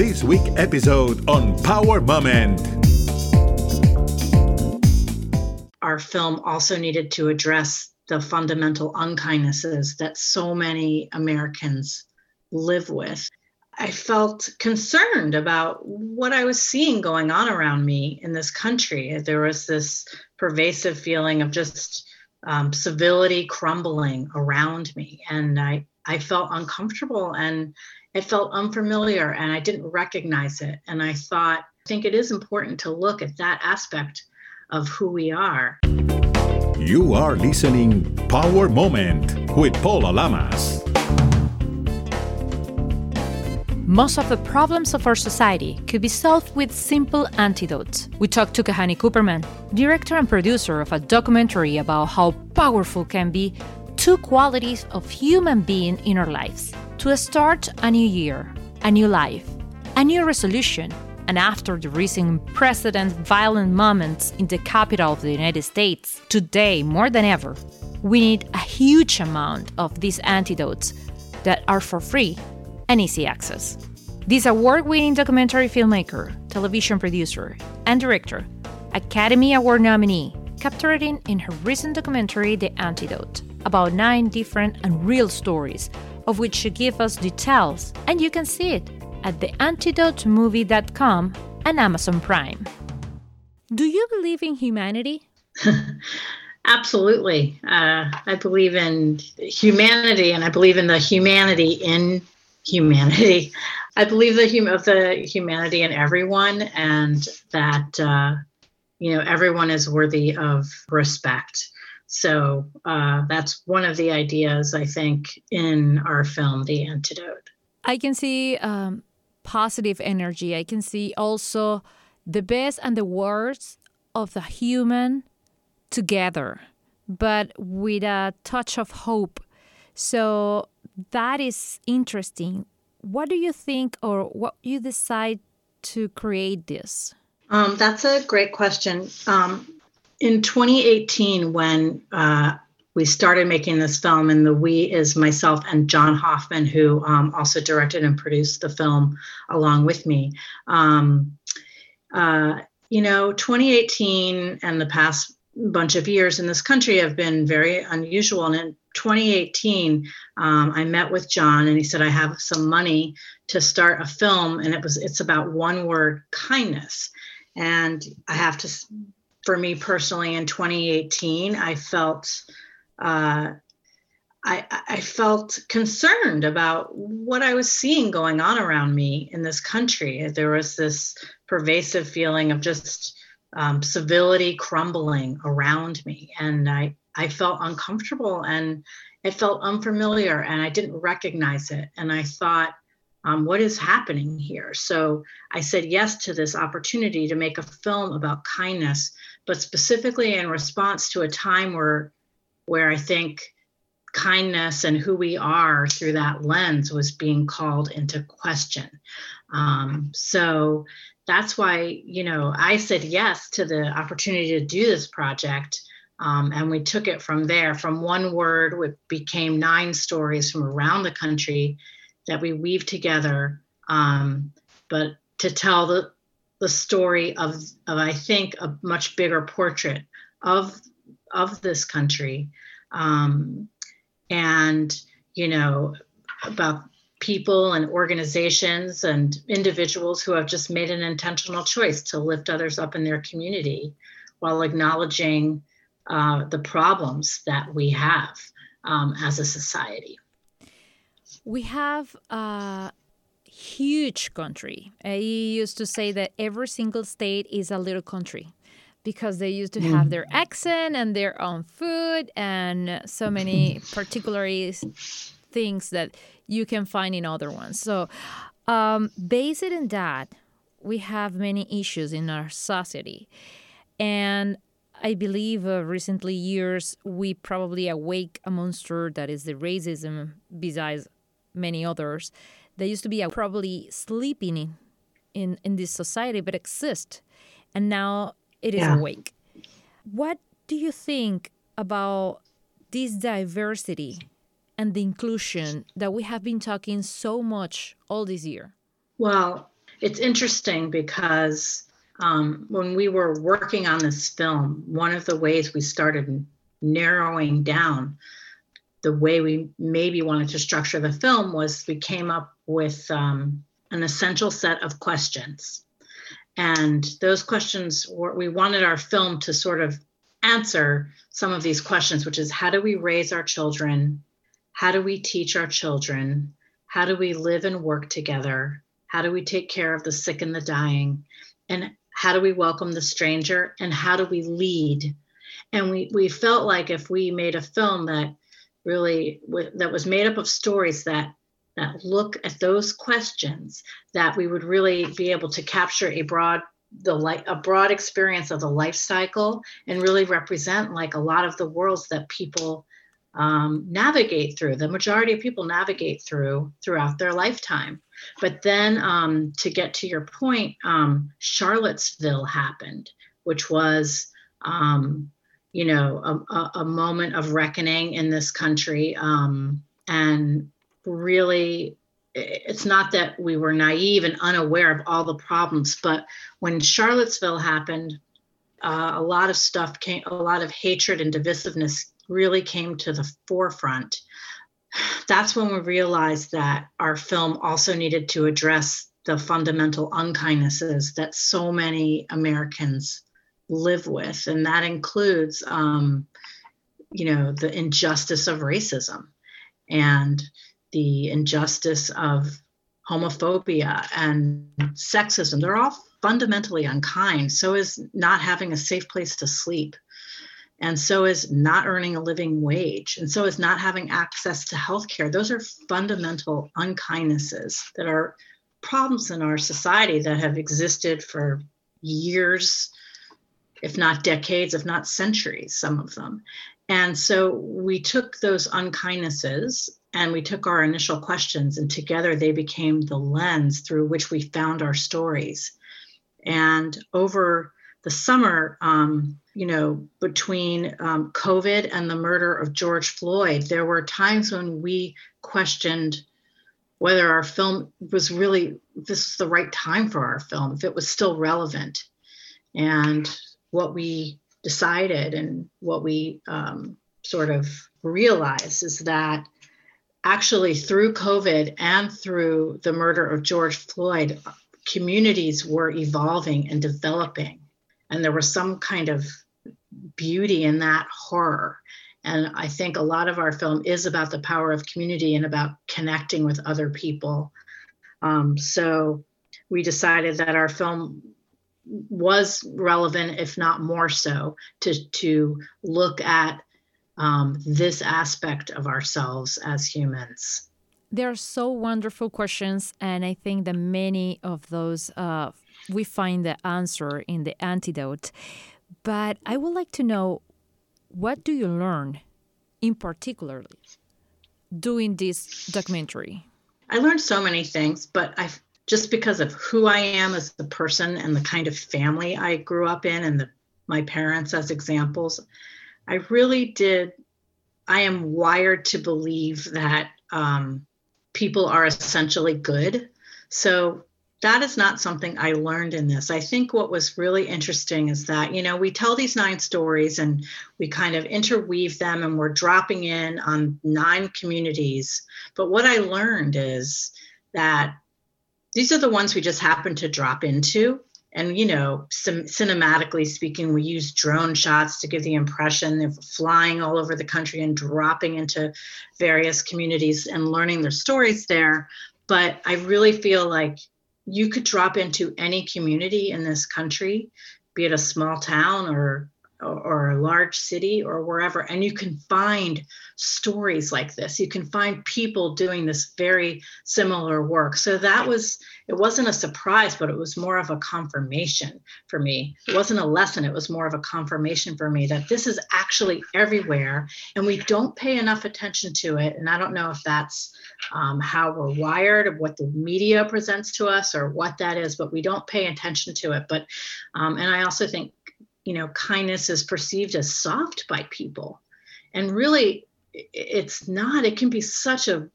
this week episode on Power Moment. Our film also needed to address the fundamental unkindnesses that so many Americans live with. I felt concerned about what I was seeing going on around me in this country. There was this pervasive feeling of just um, civility crumbling around me, and I I felt uncomfortable and it felt unfamiliar, and I didn't recognize it. And I thought, I think it is important to look at that aspect of who we are. You are listening Power Moment with Paula Lamas. Most of the problems of our society could be solved with simple antidotes. We talked to Kahane Cooperman, director and producer of a documentary about how powerful can be two qualities of human being in our lives. To start a new year, a new life, a new resolution, and after the recent precedent violent moments in the capital of the United States, today more than ever, we need a huge amount of these antidotes that are for free and easy access. This award winning documentary filmmaker, television producer, and director, Academy Award nominee, capturing in her recent documentary The Antidote about nine different and real stories, of which she gives us details, and you can see it at theantidotemovie.com and Amazon Prime. Do you believe in humanity? Absolutely. Uh, I believe in humanity and I believe in the humanity in humanity. I believe the hum- of the humanity in everyone, and that uh, you know everyone is worthy of respect. So uh, that's one of the ideas I think in our film, The Antidote. I can see um, positive energy. I can see also the best and the worst of the human together, but with a touch of hope. So that is interesting. What do you think, or what you decide to create this? Um, that's a great question. Um, in 2018, when uh, we started making this film, and the we is myself and John Hoffman, who um, also directed and produced the film along with me. Um, uh, you know, 2018 and the past bunch of years in this country have been very unusual. And in 2018, um, I met with John, and he said, "I have some money to start a film, and it was it's about one word, kindness." And I have to, for me personally, in 2018, I felt. Uh, I, I, felt concerned about what I was seeing going on around me in this country. There was this pervasive feeling of just um, civility crumbling around me, and I I felt uncomfortable and it felt unfamiliar, and I didn't recognize it. And I thought, um, what is happening here? So I said yes to this opportunity to make a film about kindness, but specifically in response to a time where where I think kindness and who we are through that lens was being called into question. Um, so that's why, you know, I said yes to the opportunity to do this project. Um, and we took it from there. From one word, it became nine stories from around the country that we weave together. Um, but to tell the, the story of, of, I think, a much bigger portrait of, of this country um, and you know about people and organizations and individuals who have just made an intentional choice to lift others up in their community while acknowledging uh, the problems that we have um, as a society. We have a huge country. I used to say that every single state is a little country because they used to have their accent and their own food and so many particular things that you can find in other ones. So, um, based in that, we have many issues in our society. And I believe uh, recently years we probably awake a monster that is the racism besides many others that used to be probably sleeping in, in, in this society but exist. And now it is yeah. awake. What do you think about this diversity and the inclusion that we have been talking so much all this year? Well, it's interesting because um, when we were working on this film, one of the ways we started narrowing down the way we maybe wanted to structure the film was we came up with um, an essential set of questions. And those questions were, we wanted our film to sort of answer some of these questions, which is how do we raise our children? How do we teach our children? How do we live and work together? How do we take care of the sick and the dying? And how do we welcome the stranger? And how do we lead? And we, we felt like if we made a film that really that was made up of stories that that look at those questions that we would really be able to capture a broad the light a broad experience of the life cycle and really represent like a lot of the worlds that people um, navigate through the majority of people navigate through throughout their lifetime. But then um, to get to your point um, charlottesville happened which was um, you know a, a, moment of reckoning in this country um, and really it's not that we were naive and unaware of all the problems but when charlottesville happened uh, a lot of stuff came a lot of hatred and divisiveness really came to the forefront. That's when we realized that our film also needed to address the fundamental unkindnesses that so many americans live with, and that includes, um, you know, the injustice of racism and the injustice of homophobia and sexism. They're all fundamentally unkind. So is not having a safe place to sleep. And so is not earning a living wage. And so is not having access to health care. Those are fundamental unkindnesses that are problems in our society that have existed for years if not decades, if not centuries, some of them. And so we took those unkindnesses and we took our initial questions, and together they became the lens through which we found our stories. And over the summer, um, you know, between um, COVID and the murder of George Floyd, there were times when we questioned whether our film was really this was the right time for our film, if it was still relevant. And what we decided and what we um, sort of realized is that actually through COVID and through the murder of George Floyd, communities were evolving and developing. And there was some kind of beauty in that horror. And I think a lot of our film is about the power of community and about connecting with other people. Um, so we decided that our film was relevant, if not more so, to to look at um, this aspect of ourselves as humans. They are so wonderful questions, and I think that many of those uh, we find the answer in the antidote. But I would like to know what do you learn, in particularly, doing this documentary? I learned so many things, but I just because of who I am as a person and the kind of family I grew up in and the, my parents as examples, I really did. I am wired to believe that um, people are essentially good. So that is not something I learned in this. I think what was really interesting is that, you know, we tell these nine stories and we kind of interweave them and we're dropping in on nine communities. But what I learned is that these are the ones we just happen to drop into. And you know sim- cinematically speaking we use drone shots to give the impression of flying all over the country and dropping into various communities and learning their stories there. But i really feel like you could drop into any community in this country be it a small town or or a large city or wherever and you can find stories like this. You can find people doing this very similar work. So that was it wasn't a surprise but it was more of a confirmation for me. It wasn't a lesson. It was more of a confirmation for me that this is actually everywhere and we don't pay enough attention to it. And i don't know if that's um, how we're wired or what the media presents to us or what that is but we don't pay attention to it. But um, and i also think you know kindness is perceived as soft by people and really it's not it can be such a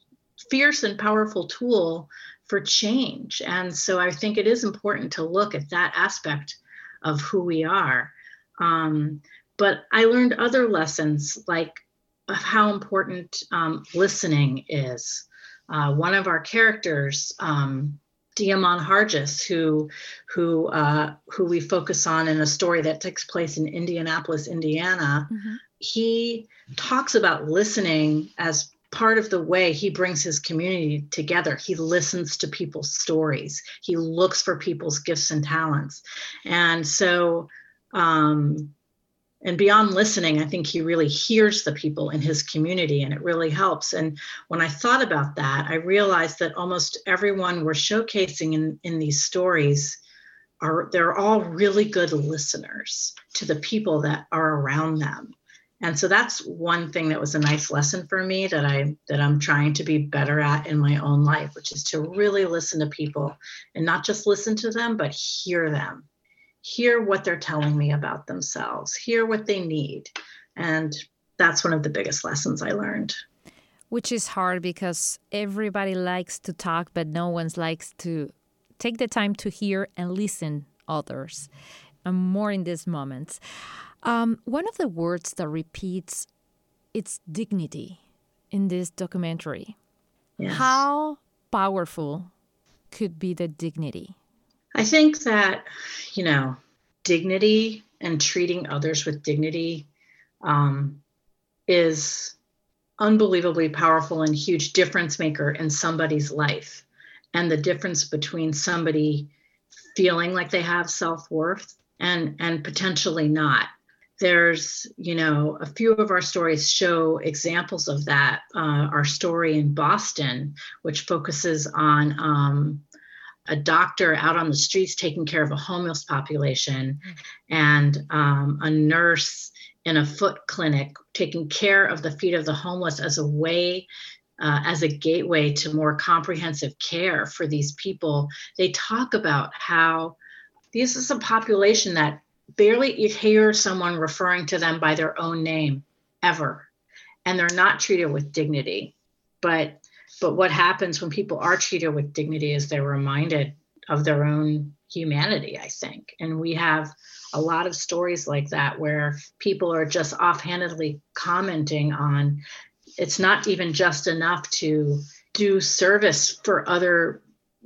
fierce and powerful tool for change. And so I think it is important to look at that aspect of who we are. Um, but I learned other lessons like of how important um, listening is. Uh, one of our characters, um, De'Amon Harges, who who uh, who we focus on in a story that takes place in Indianapolis, Indiana, mm-hmm. he talks about listening as part of the way he brings his community together. He listens to people's stories. He looks for people's gifts and talents, and so um, and beyond listening i think he really hears the people in his community and it really helps. And when i thought about that i realized that almost everyone we're showcasing in, in these stories are they're all really good listeners to the people that are around them. And so that's one thing that was a nice lesson for me that i that i'm trying to be better at in my own life which is to really listen to people and not just listen to them but hear them hear what they're telling me about themselves, hear what they need. And that's one of the biggest lessons I learned. Which is hard because everybody likes to talk, but no one likes to take the time to hear and listen others. And more in these moments. Um, one of the words that repeats its dignity in this documentary. Yes. How powerful could be the dignity? I think that, you know, dignity and treating others with dignity um, is unbelievably powerful and huge difference maker in somebody's life. And the difference between somebody feeling like they have self-worth and and potentially not there's you know a few of our stories show examples of that uh, our story in boston which focuses on um, a doctor out on the streets taking care of a homeless population and um, a nurse in a foot clinic taking care of the feet of the homeless as a way uh, as a gateway to more comprehensive care for these people they talk about how this is a population that barely you hear someone referring to them by their own name ever. And they're not treated with dignity but but what happens when people are treated with dignity is they're reminded of their own humanity, I think. And we have a lot of stories like that where people are just offhandedly commenting on it's not even just enough to do service for other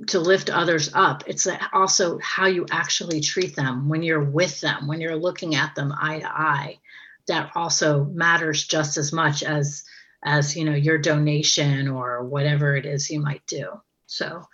to lift others up it's also how you actually treat them when you're with them when you're looking at them eye to eye that also matters just as much as as you know your donation or whatever it is you might do. So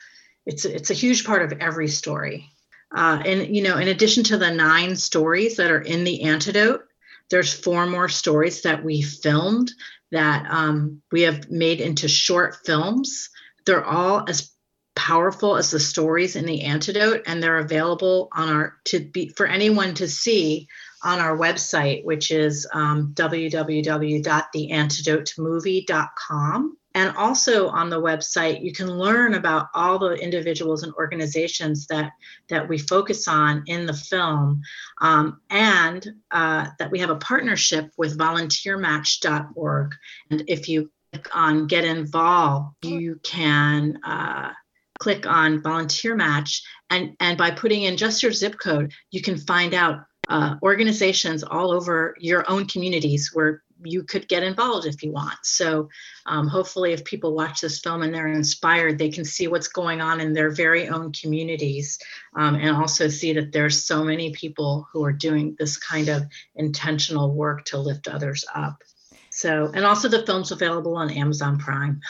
it's it's a huge part of every story. Uh, and you know in addition to the nine stories that are in the antidote there's four more stories that we filmed that um, we have made into short films. They're all as powerful as the stories in the antidote and they're available on our to be for anyone to see on our website, which is um, www.theantidotemovie.com. And also on the website, you can learn about all the individuals and organizations that, that we focus on in the film, um, and uh, that we have a partnership with volunteermatch.org. And if you click on Get Involved, you can uh, click on Volunteer Match, and, and by putting in just your zip code, you can find out uh, organizations all over your own communities where you could get involved if you want. So, um, hopefully, if people watch this film and they're inspired, they can see what's going on in their very own communities um, and also see that there's so many people who are doing this kind of intentional work to lift others up. So, and also the film's available on Amazon Prime.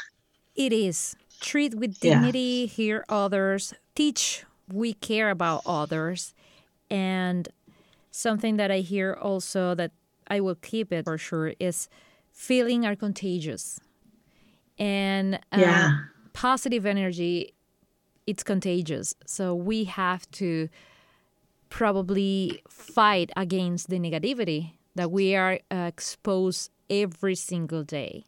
It is. Treat with dignity, yeah. hear others, teach we care about others, and something that I hear also that I will keep it for sure is feeling are contagious. And uh, yeah. positive energy, it's contagious. So we have to probably fight against the negativity that we are uh, exposed every single day.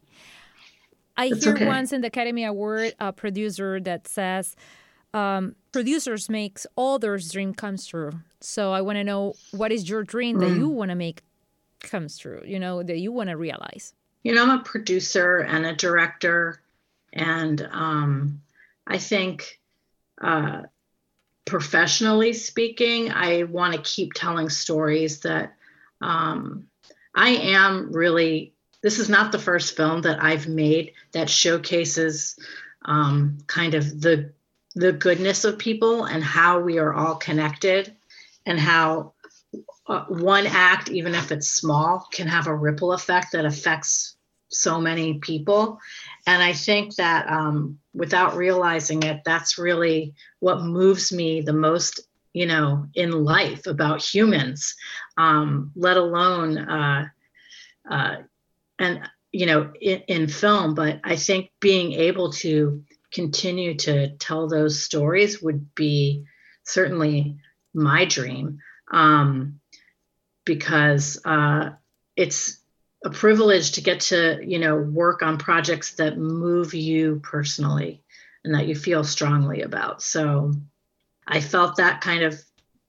I hear okay. once in the Academy Award a producer that says, um, producers makes others' dream comes true. So I want to know what is your dream mm. that you want to make comes true. You know that you want to realize. You know, I'm a producer and a director, and um, I think uh, professionally speaking, I want to keep telling stories that um, I am really. This is not the first film that I've made that showcases um, kind of the the goodness of people and how we are all connected, and how uh, one act, even if it's small, can have a ripple effect that affects so many people. And I think that um, without realizing it, that's really what moves me the most, you know, in life about humans, um, let alone, uh, uh, and, you know, in, in film. But I think being able to continue to tell those stories would be certainly my dream um, because uh, it's a privilege to get to you know work on projects that move you personally and that you feel strongly about. So i felt that kind of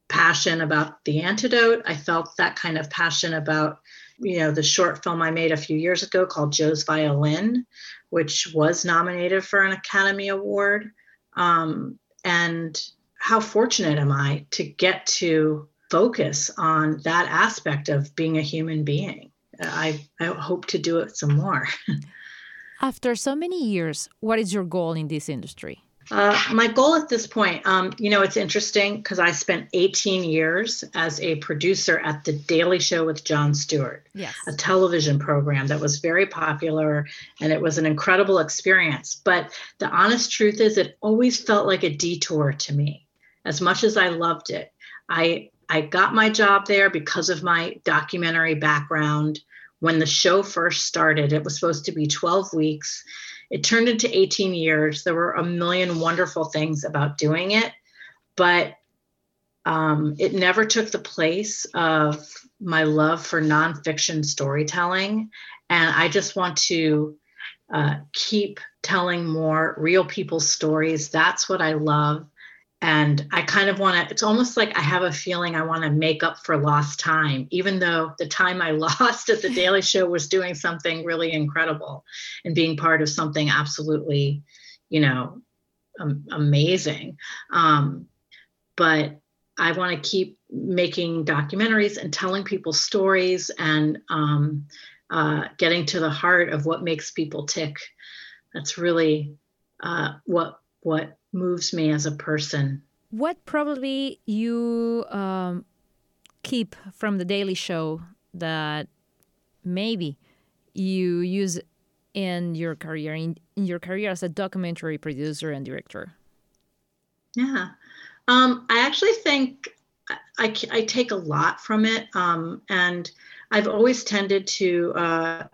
passion about the antidote. I felt that kind of passion about you know the short film i made a few years ago called joe's violin which was nominated for an academy award. Um, and how fortunate am i to get to focus on that aspect of being a human being I, I hope to do it some more. After so many years, what is your goal in this industry? Uh, my goal at this point, um, you know, it's interesting because I spent 18 years as a producer at The Daily Show with Jon Stewart, yes. a television program that was very popular and it was an incredible experience. But the honest truth is, it always felt like a detour to me. As much as I loved it, I I got my job there because of my documentary background when the show first started. It was supposed to be 12 weeks. It turned into 18 years. There were a million wonderful things about doing it, but um, it never took the place of my love for nonfiction storytelling. And I just want to uh, keep telling more real people's stories. That's what I love and I kind of want to, it's almost like I have a feeling I want to make up for lost time, even though the time I lost at the Daily Show was doing something really incredible and being part of something absolutely, you know, um, amazing. Um, but I want to keep making documentaries and telling people stories and um, uh, getting to the heart of what makes people tick. That's really uh, what what moves me as a person. What probably you um, keep from the Daily Show that maybe you use in your career in, in your career as a documentary producer and director? Yeah, um, I actually think I, I, take a lot from it, um, and I've always tended to uh,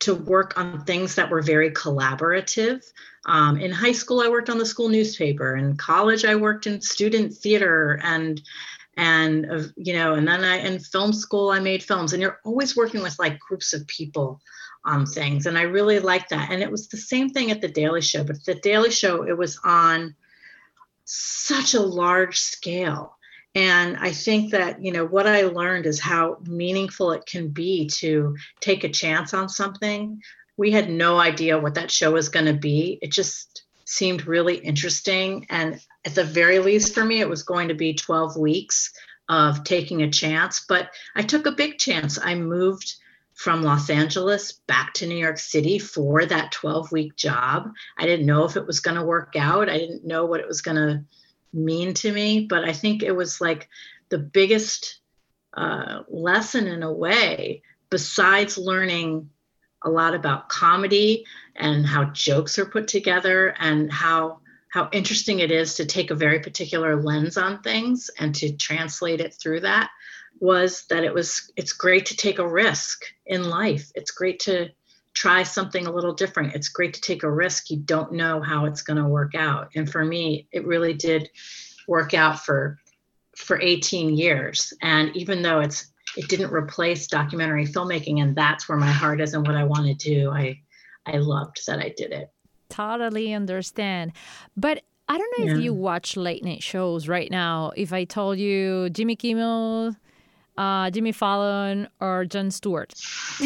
to work on things that were very collaborative. Um, in high school, I worked on the school newspaper. In college, I worked in student theater and and you know, and then I in film school, I made films. And you're always working with like groups of people on things, and I really like that. And it was the same thing at the Daily Show, but the Daily Show, it was on such a large scale and I think that, you know, what I learned is how meaningful it can be to take a chance on something. We had no idea what that show was going to be. It just seemed really interesting. And at the very least, for me, it was going to be 12 weeks of taking a chance. But I took a big chance. I moved from Los Angeles back to New York City for that 12 week job. I didn't know if it was going to work out, I didn't know what it was going to mean to me, but I think it was like the biggest uh, lesson in a way, besides learning a lot about comedy and how jokes are put together and how how interesting it is to take a very particular lens on things and to translate it through that was that it was it's great to take a risk in life. It's great to try something a little different. It's great to take a risk. You don't know how it's going to work out. And for me, it really did work out for for 18 years. And even though it's it didn't replace documentary filmmaking and that's where my heart is and what I want to do, I I loved that I did it. Totally understand. But I don't know yeah. if you watch late night shows right now. If I told you Jimmy Kimmel, uh, Jimmy Fallon, or Jon Stewart.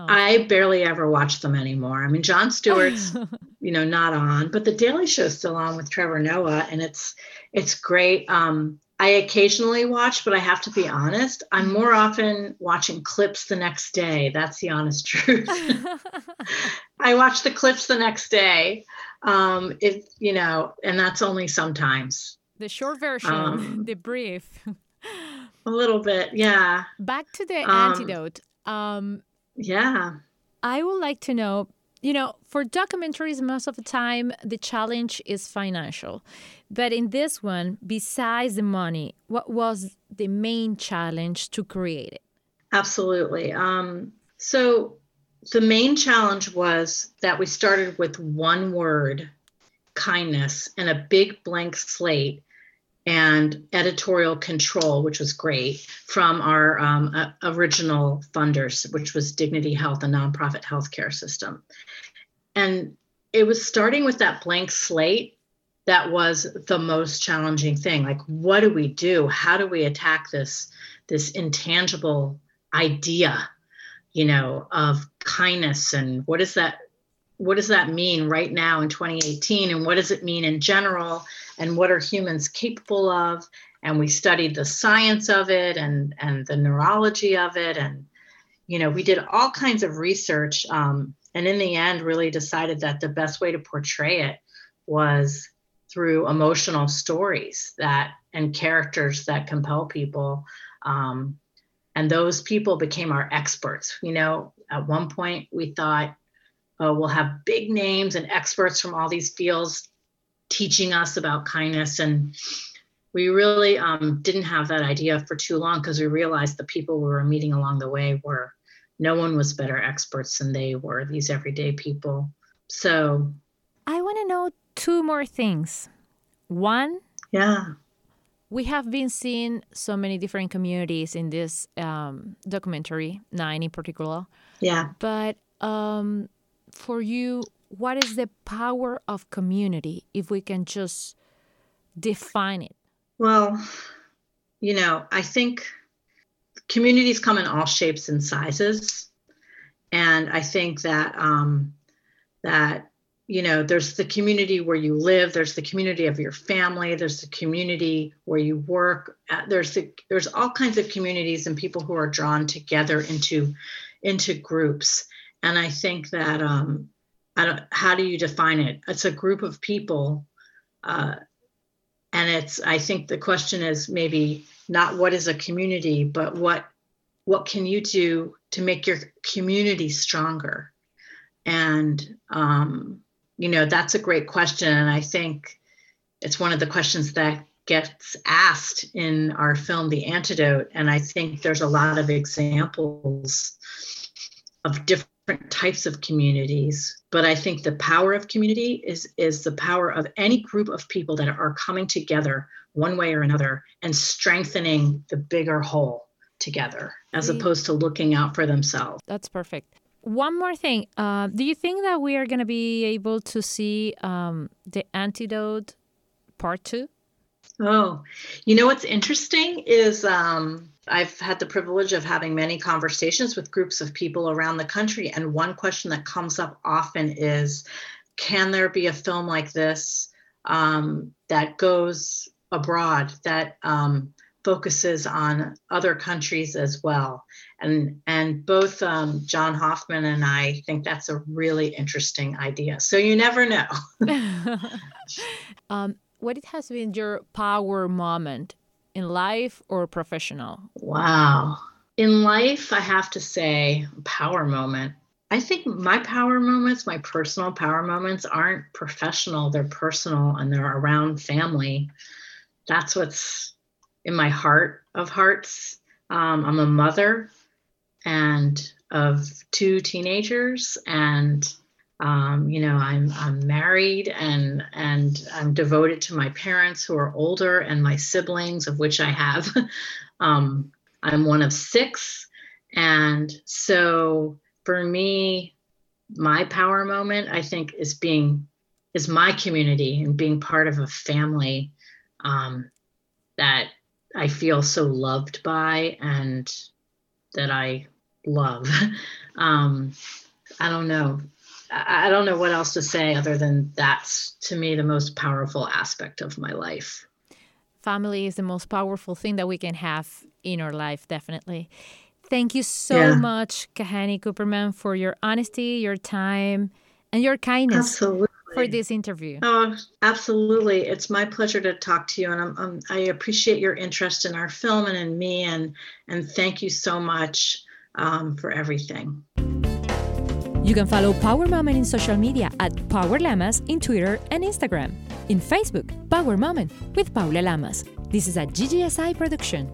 Oh. I barely ever watch them anymore. I mean, Jon Stewart's, you know, not on, but the Daily Show's still on with Trevor Noah, and it's it's great. Um, I occasionally watch, but I have to be honest, I'm more often watching clips the next day. That's the honest truth. I watch the clips the next day. Um, if you know, and that's only sometimes. The short version, um, the brief. a little bit, yeah. Back to the um, antidote. Um, yeah. I would like to know you know, for documentaries, most of the time the challenge is financial. But in this one, besides the money, what was the main challenge to create it? Absolutely. Um, so the main challenge was that we started with one word, kindness, and a big blank slate and editorial control, which was great, from our um, uh, original funders, which was Dignity Health, a nonprofit healthcare system. And it was starting with that blank slate that was the most challenging thing. Like, what do we do? How do we attack this this intangible idea, you know, of kindness and what does that what does that mean right now in 2018 and what does it mean in general and what are humans capable of and we studied the science of it and and the neurology of it. And you know we did all kinds of research um, and in the end really decided that the best way to portray it was through emotional stories that and characters that compel people um, and those people became our experts. You know at one point we thought oh, we'll have big names and experts from all these fields teaching us about kindness. And we really um, didn't have that idea for too long because we realized the people we were meeting along the way were no one was better experts than they were, these everyday people. So I want to know two more things. One, yeah. We have been seeing so many different communities in this um, documentary, nine in particular. Yeah. But um, for you, what is the power of community if we can just define it? Well, you know, I think communities come in all shapes and sizes. And I think that um, that you know there's the community where you live there's the community of your family there's the community where you work uh, there's the there's all kinds of communities and people who are drawn together into into groups and i think that um, I don't, how do you define it? It's a group of people. Uh, and it's, I think the question is maybe not what is a community, but what, what can you do to make your community stronger? And, um, you know, that's a great question. And I think it's one of the questions that gets asked in our film, The Antidote. And I think there's a lot of examples of different different types of communities but i think the power of community is is the power of any group of people that are coming together one way or another and strengthening the bigger whole together as opposed to looking out for themselves. That's perfect. One more thing uh, do you think that we are going to be able to see um, the antidote part two? Oh you know what's interesting is um, I've had the privilege of having many conversations with groups of people around the country. And one question that comes up often is can there be a film like this um, that goes abroad, that um, focuses on other countries as well? And, and both um, John Hoffman and I think that's a really interesting idea. So you never know. Um, what it has been your power moment in life or professional? Wow. In life, I have to say, power moment. I think my power moments, my personal power moments, aren't professional, they're personal and they're around family. That's what's in my heart of hearts. Um, I'm a mother and of two teenagers and um, you know i'm i'm married and and i'm devoted to my parents who are older and my siblings of which i have um, i'm one of six and so for me my power moment i think is being is my community and being part of a family um, that i feel so loved by and that i love. um, I don't know. I don't know what else to say other than that's to me the most powerful aspect of my life. Family is the most powerful thing that we can have in our life, definitely. Thank you so Yeah. much, Kahane Cooperman, for your honesty, your time, and your kindness Absolutely. for this interview. Oh, absolutely. It's my pleasure to talk to you, and I'm, I'm, I appreciate your interest in our film and in me, and and thank you so much um, for everything. You can follow Power Moment in social media at Power Lamas in Twitter and Instagram. In Facebook, Power Moment with Paula Lamas. This is a GGSI production.